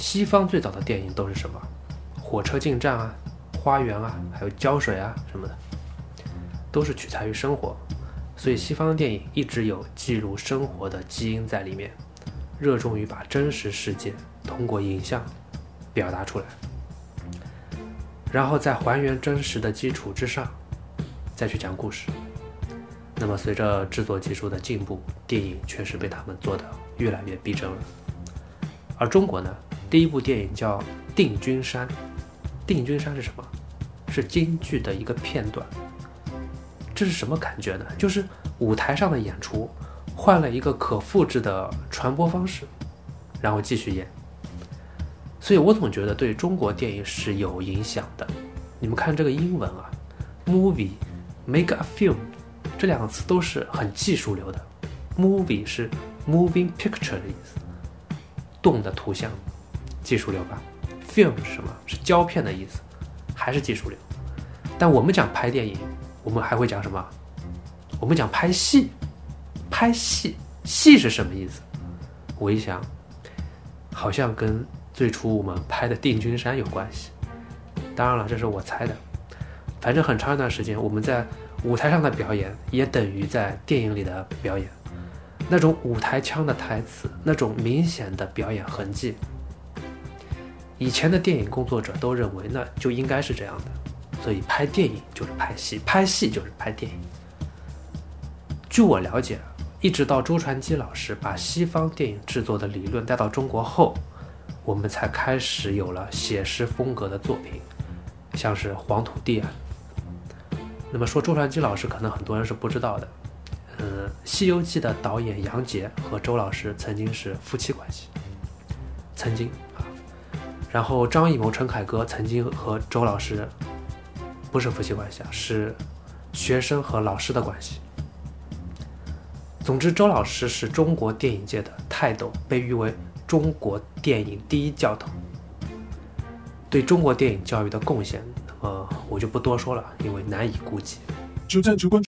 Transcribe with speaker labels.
Speaker 1: 西方最早的电影都是什么？火车进站啊，花园啊，还有浇水啊什么的，都是取材于生活。所以西方电影一直有记录生活的基因在里面，热衷于把真实世界通过影像表达出来，然后在还原真实的基础之上再去讲故事。那么随着制作技术的进步，电影确实被他们做得越来越逼真了。而中国呢，第一部电影叫《定军山》，《定军山》是什么？是京剧的一个片段。这是什么感觉呢？就是舞台上的演出换了一个可复制的传播方式，然后继续演。所以我总觉得对中国电影是有影响的。你们看这个英文啊，movie、make a film 这两个词都是很技术流的。movie 是 moving picture 的意思，动的图像，技术流吧。film 是什么？是胶片的意思，还是技术流？但我们讲拍电影。我们还会讲什么？我们讲拍戏，拍戏，戏是什么意思？我一想，好像跟最初我们拍的《定军山》有关系。当然了，这是我猜的。反正很长一段时间，我们在舞台上的表演也等于在电影里的表演。那种舞台腔的台词，那种明显的表演痕迹，以前的电影工作者都认为那就应该是这样的。所以拍电影就是拍戏，拍戏就是拍电影。据我了解，一直到周传基老师把西方电影制作的理论带到中国后，我们才开始有了写实风格的作品，像是《黄土地》啊。那么说周传基老师，可能很多人是不知道的。嗯，《西游记》的导演杨洁和周老师曾经是夫妻关系，曾经。然后张艺谋、陈凯歌曾经和周老师。不是夫妻关系啊，是学生和老师的关系。总之，周老师是中国电影界的泰斗，被誉为中国电影第一教头。对中国电影教育的贡献，呃，我就不多说了，因为难以估计。